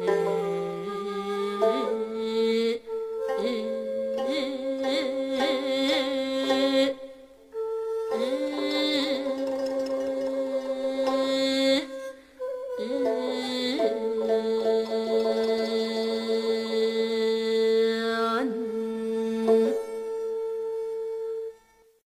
嗯。